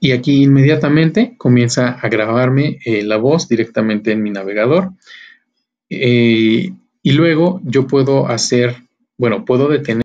y aquí inmediatamente comienza a grabarme eh, la voz directamente en mi navegador. Eh, y luego yo puedo hacer, bueno, puedo detener